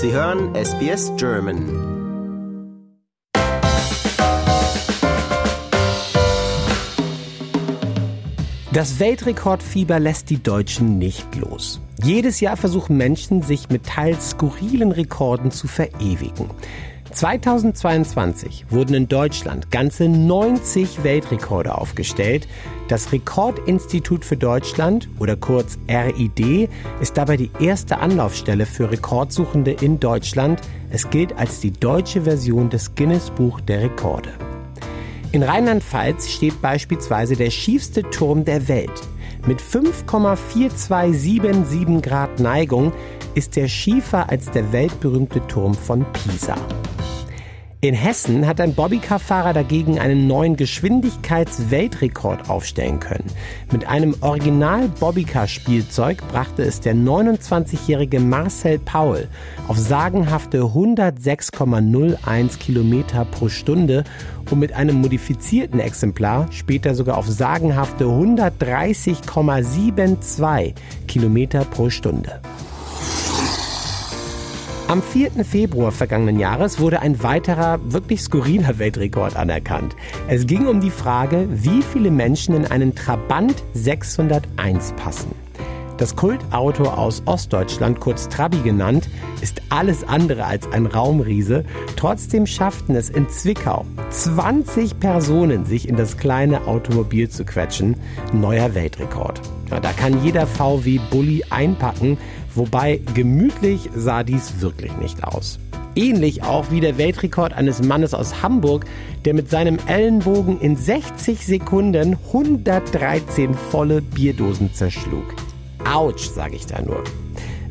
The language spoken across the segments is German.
Sie hören SBS German. Das Weltrekordfieber lässt die Deutschen nicht los. Jedes Jahr versuchen Menschen, sich mit teils skurrilen Rekorden zu verewigen. 2022 wurden in Deutschland ganze 90 Weltrekorde aufgestellt. Das Rekordinstitut für Deutschland oder kurz RID ist dabei die erste Anlaufstelle für Rekordsuchende in Deutschland. Es gilt als die deutsche Version des Guinness Buch der Rekorde. In Rheinland-Pfalz steht beispielsweise der schiefste Turm der Welt. Mit 5,4277 Grad Neigung ist er schiefer als der weltberühmte Turm von Pisa. In Hessen hat ein Bobbycar-Fahrer dagegen einen neuen Geschwindigkeitsweltrekord aufstellen können. Mit einem Original-Bobbycar-Spielzeug brachte es der 29-jährige Marcel Paul auf sagenhafte 106,01 Kilometer pro Stunde und mit einem modifizierten Exemplar später sogar auf sagenhafte 130,72 Kilometer pro Stunde. Am 4. Februar vergangenen Jahres wurde ein weiterer, wirklich skurriler Weltrekord anerkannt. Es ging um die Frage, wie viele Menschen in einen Trabant 601 passen. Das Kultauto aus Ostdeutschland, kurz Trabi genannt, ist alles andere als ein Raumriese. Trotzdem schafften es in Zwickau 20 Personen, sich in das kleine Automobil zu quetschen. Neuer Weltrekord. Ja, da kann jeder VW-Bully einpacken, wobei gemütlich sah dies wirklich nicht aus. Ähnlich auch wie der Weltrekord eines Mannes aus Hamburg, der mit seinem Ellenbogen in 60 Sekunden 113 volle Bierdosen zerschlug. Autsch, sage ich da nur.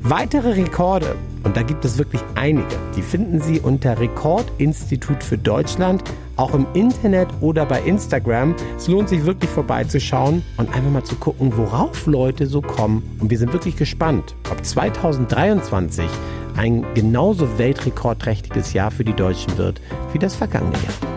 Weitere Rekorde, und da gibt es wirklich einige, die finden Sie unter Rekordinstitut für Deutschland, auch im Internet oder bei Instagram. Es lohnt sich wirklich vorbeizuschauen und einfach mal zu gucken, worauf Leute so kommen. Und wir sind wirklich gespannt, ob 2023 ein genauso weltrekordträchtiges Jahr für die Deutschen wird wie das vergangene Jahr.